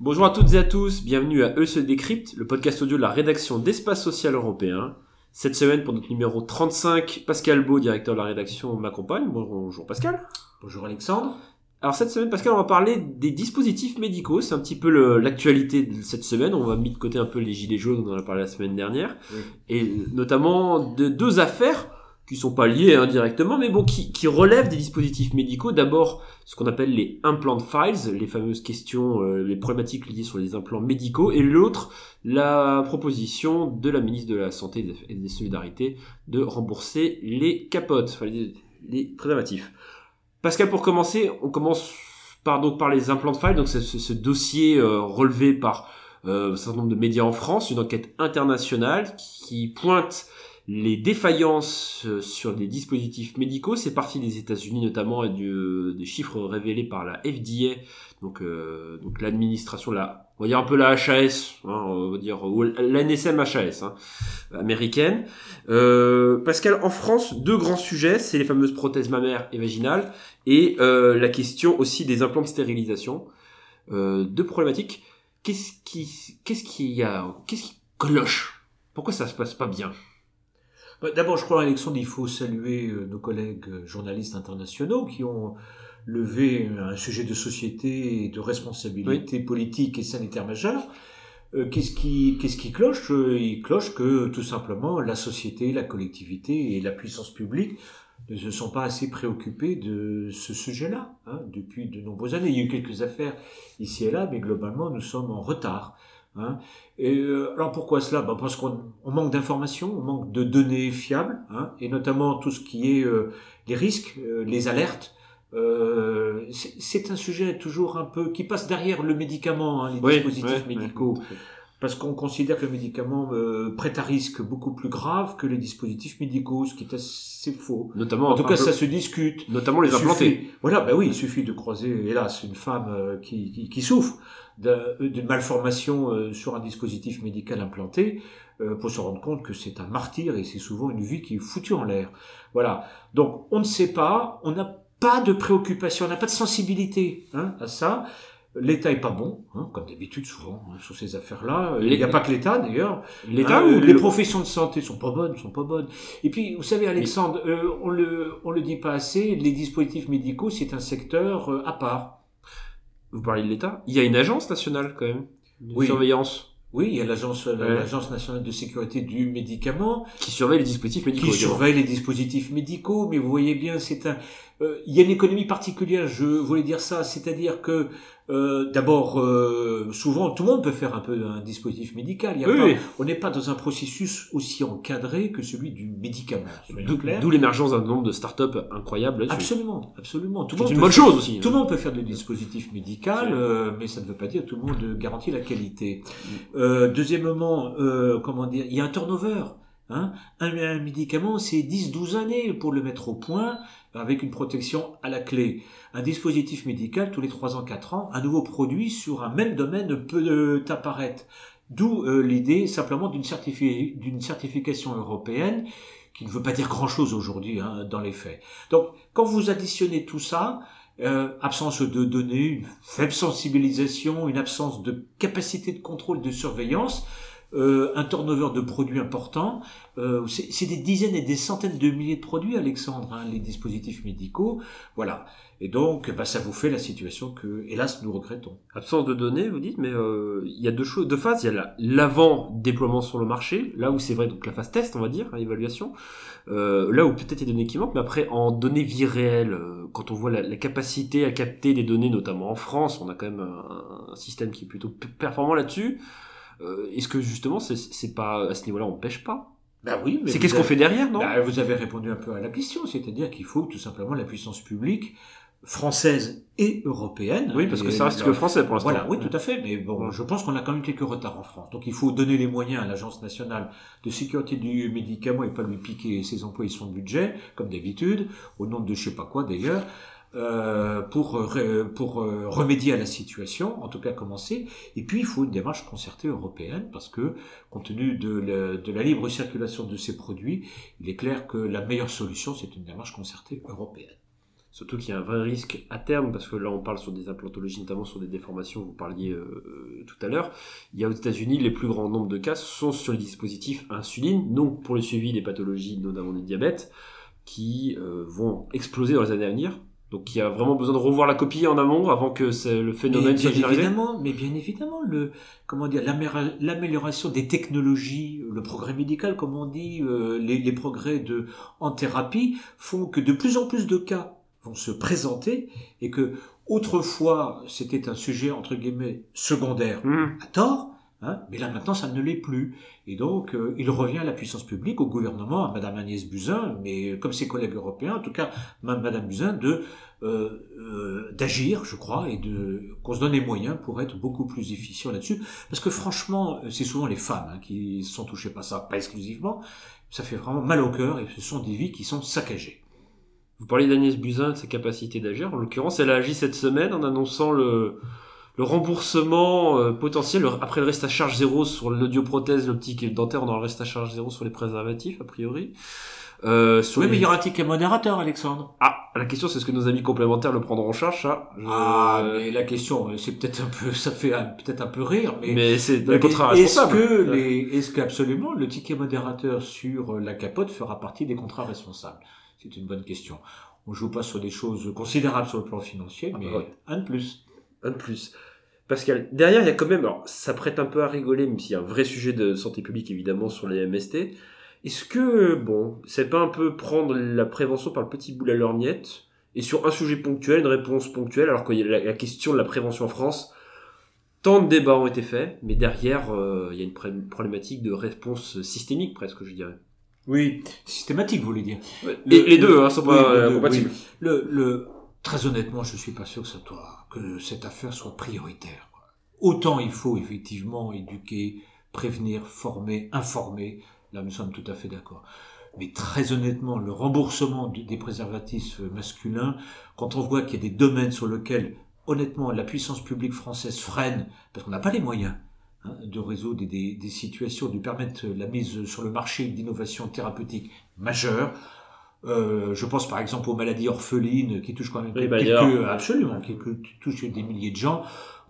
Bonjour à toutes et à tous, bienvenue à Eux se décrypte, le podcast audio de la rédaction d'Espace Social Européen. Cette semaine, pour notre numéro 35, Pascal Beau, directeur de la rédaction, m'accompagne. Bonjour Pascal. Bonjour Alexandre. Alors cette semaine, Pascal, on va parler des dispositifs médicaux. C'est un petit peu l'actualité de cette semaine. On va mettre de côté un peu les gilets jaunes, on en a parlé la semaine dernière. Oui. Et notamment de deux affaires qui sont pas liées hein, directement, mais bon, qui, qui relèvent des dispositifs médicaux. D'abord, ce qu'on appelle les implant files, les fameuses questions, euh, les problématiques liées sur les implants médicaux. Et l'autre, la proposition de la ministre de la Santé et des- Solidarités de rembourser les capotes, enfin les, les préservatifs. Pascal, pour commencer, on commence par donc par les implants de failles. Donc ce, ce dossier euh, relevé par euh, un certain nombre de médias en France, une enquête internationale qui pointe les défaillances euh, sur des dispositifs médicaux. C'est parti des États-Unis notamment et du, euh, des chiffres révélés par la FDA, donc euh, donc l'administration la on va dire un peu la HAS, hein, on va dire ou l'ANSM HAS hein, américaine. Euh, Pascal, en France, deux grands sujets, c'est les fameuses prothèses mammaires et vaginales et euh, la question aussi des implants de stérilisation. Euh, deux problématiques. Qu'est-ce qui, qu'est-ce qui y a, qu'est-ce qui cloche? Pourquoi ça se passe pas bien? D'abord, je crois, Alexandre, il faut saluer euh, nos collègues euh, journalistes internationaux qui ont levé un sujet de société et de responsabilité politique et sanitaire majeure. Euh, Qu'est-ce qui, cloche? Il cloche que tout simplement la société, la collectivité et la puissance publique ne se sont pas assez préoccupés de ce sujet-là hein, depuis de nombreuses années. Il y a eu quelques affaires ici et là, mais globalement, nous sommes en retard. Hein. Et euh, alors pourquoi cela? Ben Parce qu'on on manque d'informations, on manque de données fiables, hein, et notamment tout ce qui est euh, les risques, euh, les alertes. Euh, c'est c'est un sujet toujours un peu qui passe derrière le médicament, hein, les dispositifs médicaux, parce qu'on considère que le médicament euh, prête à risque beaucoup plus grave que les dispositifs médicaux, ce qui est assez faux. Notamment, En tout cas, ça se discute. notamment les implantés. suffit- voilà, ben oui, il suffit de croiser, hélas, une femme euh, qui, qui, qui souffre d'un- d'une malformation euh, sur un dispositif médical implanté euh, pour se rendre compte que c'est un martyr et c'est souvent une vie qui est foutue en l'air. Voilà. Donc, on ne sait pas, on n'a pas de préoccupation, on n'a pas de sensibilité hein, à ça. L'État est pas bon, hein, comme d'habitude souvent hein, sur ces affaires-là. Il n'y a pas que l'État d'ailleurs. L'État Hein, ou les le- professions de santé sont pas bonnes, sont pas bonnes. Et puis, vous savez, Alexandre, euh, on le on le dit pas assez. Les dispositifs médicaux, c'est un secteur euh, à part. Vous parlez de l'État? Il y a une agence nationale quand même de Oui. surveillance Oui, il y a l'agence Ouais. l'agence nationale de sécurité du médicament qui surveille les dispositifs médicaux. qui surveille les dispositifs médicaux. Mais vous voyez bien, c'est un euh, il y a une économie particulière. Je voulais dire ça, c'est-à-dire que euh, d'abord, euh, souvent, tout le monde peut faire un peu un dispositif médical. Il y a Oui, pas- oui. On n'est pas dans un processus aussi encadré que celui du médicament. D'où l'émergence d'un nombre de startups incroyables. Absolument, absolument. Tout le C'est monde une peut bonne faire- chose aussi. Tout le monde peut faire des dispositifs médicaux, C'est- euh, mais ça ne veut pas dire que tout le monde garantit la qualité. Euh, deuxièmement, euh, comment dire, il y a un turnover. Hein un, médicament, c'est 10-12 années pour le mettre au point avec une protection à la clé. Un dispositif médical, tous les 3 ans, 4 ans, un nouveau produit sur un même domaine peut euh, apparaître. D'où euh, l'idée simplement d'une certification européenne qui ne veut pas dire grand-chose aujourd'hui hein, dans les faits. Donc, quand vous additionnez tout ça, euh, absence de données, une faible sensibilisation, une absence de capacité de contrôle, de surveillance, euh, un turnover de produits important. Euh, c'est des dizaines et des centaines de milliers de produits, Alexandre, hein, les dispositifs médicaux. Voilà. Et donc, bah, ça vous fait la situation que, hélas, nous regrettons. Absence de données, vous dites, mais euh, il y a deux choses, deux phases. Il y a la- l'avant déploiement sur le marché, là où c'est vrai donc la phase test, on va dire, hein, évaluation. Là où peut-être des données qui manquent, mais après en données vie réelles, euh, quand on voit la, capacité à capter des données, notamment en France, on a quand même un, système qui est plutôt performant là-dessus. Euh, Est-ce que justement c'est- c'est pas à ce niveau-là on pêche pas? Bah oui, mais C'est qu'est-ce qu'on fait derrière, non? Bah, vous avez répondu un peu à la question, c'est-à-dire qu'il faut tout simplement la puissance publique française et européenne. Oui, parce que ça reste que français pour l'instant. Voilà, oui, tout à fait. Mais bon, je pense qu'on a quand même quelques retards en France. Donc il faut donner les moyens à l'Agence nationale de sécurité du médicament et pas lui piquer ses emplois et son budget, comme d'habitude, au nom de je sais pas quoi d'ailleurs. Euh, pour euh, euh, remédier à la situation, en tout cas commencer. Et puis il faut une démarche concertée européenne parce que compte tenu de la, libre circulation de ces produits, il est clair que la meilleure solution c'est une démarche concertée européenne. Surtout qu'il y a un vrai risque à terme, parce que là on parle sur des implantologies, notamment sur des déformations, vous parliez tout à l'heure. Il y a aux États-Unis, les plus grands nombres de cas sont sur les dispositifs insuline, donc pour le suivi des pathologies, notamment du diabète, qui vont exploser dans les années à venir. Donc il y a vraiment besoin de revoir la copie en amont avant que le Mais phénomène soit généralisé. évidemment, mais bien évidemment, le comment dire, l'amélioration des technologies, le progrès médical, comme on dit, euh, les, les progrès de en thérapie font que de plus en plus de cas vont se présenter et que autrefois c'était un sujet entre guillemets secondaire Mmh. à tort, hein, mais là maintenant ça ne l'est plus. Et donc euh, il revient à la puissance publique, au gouvernement, à Madame Agnès Buzyn, mais comme ses collègues européens, en tout cas Madame Buzyn, euh, euh, d'agir, je crois, et de qu'on se donne les moyens pour être beaucoup plus efficient là-dessus. Parce que franchement, c'est souvent les femmes hein, qui sont touchées par ça, pas exclusivement. Ça fait vraiment mal au cœur et ce sont des vies qui sont saccagées. Vous parlez d'Agnès Buzyn, de sa capacité d'agir. En l'occurrence, elle a agi cette semaine en annonçant le, le remboursement euh, potentiel le- après le reste à charge zéro sur l'audioprothèse, l'optique et le dentaire. On aura le reste à charge zéro sur les préservatifs, a priori. Euh, sur Oui, les- mais il y aura un ticket modérateur, Alexandre. Ah, la question c'est est-ce que nos amis complémentaires le prendront en charge, ça Je- Ah, mais la question, c'est peut-être un peu, ça fait peut-être un peu rire, mais Mais c'est Est-ce que les, est-ce qu'absolument le ticket modérateur sur la capote fera partie des contrats responsables? C'est une bonne question. On joue pas sur des choses considérables sur le plan financier, Ah mais bah ouais. un de plus. Un de plus. Pascal, derrière, il y a quand même, alors ça prête un peu à rigoler, même s'il y a un vrai sujet de santé publique évidemment sur les MST. Est-ce que, bon, c'est pas un peu prendre la prévention par le petit bout de la lorgnette et sur un sujet ponctuel, une réponse ponctuelle, alors qu'il y a la, question de la prévention en France, tant de débats ont été faits, mais derrière, euh, il y a une problématique de réponse systémique presque, je dirais. Oui, systématique, vous voulez dire. Le- les deux, hein, sont pas euh, compatibles. Le, le, très honnêtement, je suis pas sûr que, ça doit, cette affaire soit prioritaire. Autant il faut effectivement éduquer, prévenir, former, informer. Là, nous sommes tout à fait d'accord. Mais très honnêtement, le remboursement des préservatifs euh, masculins, quand on voit qu'il y a des domaines sur lesquels, honnêtement, la puissance publique française freine, parce qu'on n'a pas les moyens hein, de résoudre des, des situations, de permettre la mise sur le marché d'innovations thérapeutiques majeures, euh, je pense par exemple aux maladies orphelines qui touchent quand même Oui, bah, quelques, d'ailleurs. absolument, qui touchent des milliers de gens.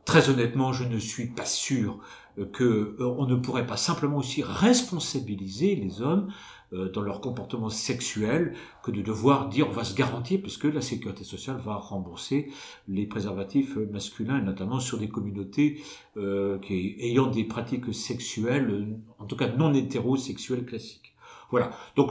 Très honnêtement, je ne suis pas sûr euh, que euh, on ne pourrait pas simplement aussi responsabiliser les hommes euh, dans leur comportement sexuel que de devoir dire on va se garantir puisque la sécurité sociale va rembourser les préservatifs euh, masculins, notamment sur des communautés euh, qui, ayant des pratiques sexuelles, euh, en tout cas non hétérosexuelles classiques. Voilà. Donc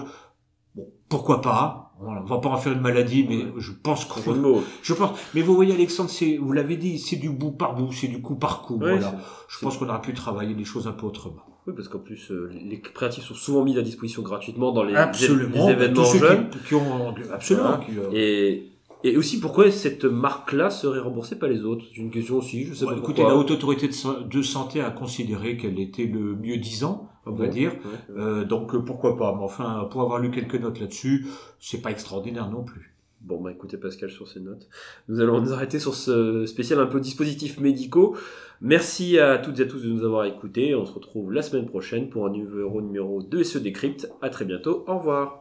Bon, pourquoi pas? Voilà, On va pas en faire une maladie, mais je pense qu'on je pense. Mais vous voyez, Alexandre, c'est, vous l'avez dit, c'est du bout par bout, c'est du coup par coup. Ouais, voilà. Je pense qu'on aurait pu travailler les choses un peu autrement. Oui, parce qu'en plus, euh, les créatifs sont souvent mis à disposition gratuitement dans les, les événements Tous ceux jeunes. qui, qui ont, absolument. Qui, euh, Et, et aussi, pourquoi cette marque-là serait remboursée pas les autres? C'est une question aussi, je sais pas écoutez, pourquoi. la haute autorité de santé a considéré qu'elle était le mieux disant, on va dire. Ouais. Euh, donc euh, pourquoi pas. Mais enfin, pour avoir lu quelques notes là-dessus, c'est pas extraordinaire non plus. Bon, bah écoutez Pascal sur ces notes. Nous allons nous arrêter sur ce spécial un peu dispositifs médicaux. Merci à toutes et à tous de nous avoir écoutés. On se retrouve la semaine prochaine pour un nouveau numéro de SE Décrypte. À très bientôt. Au revoir.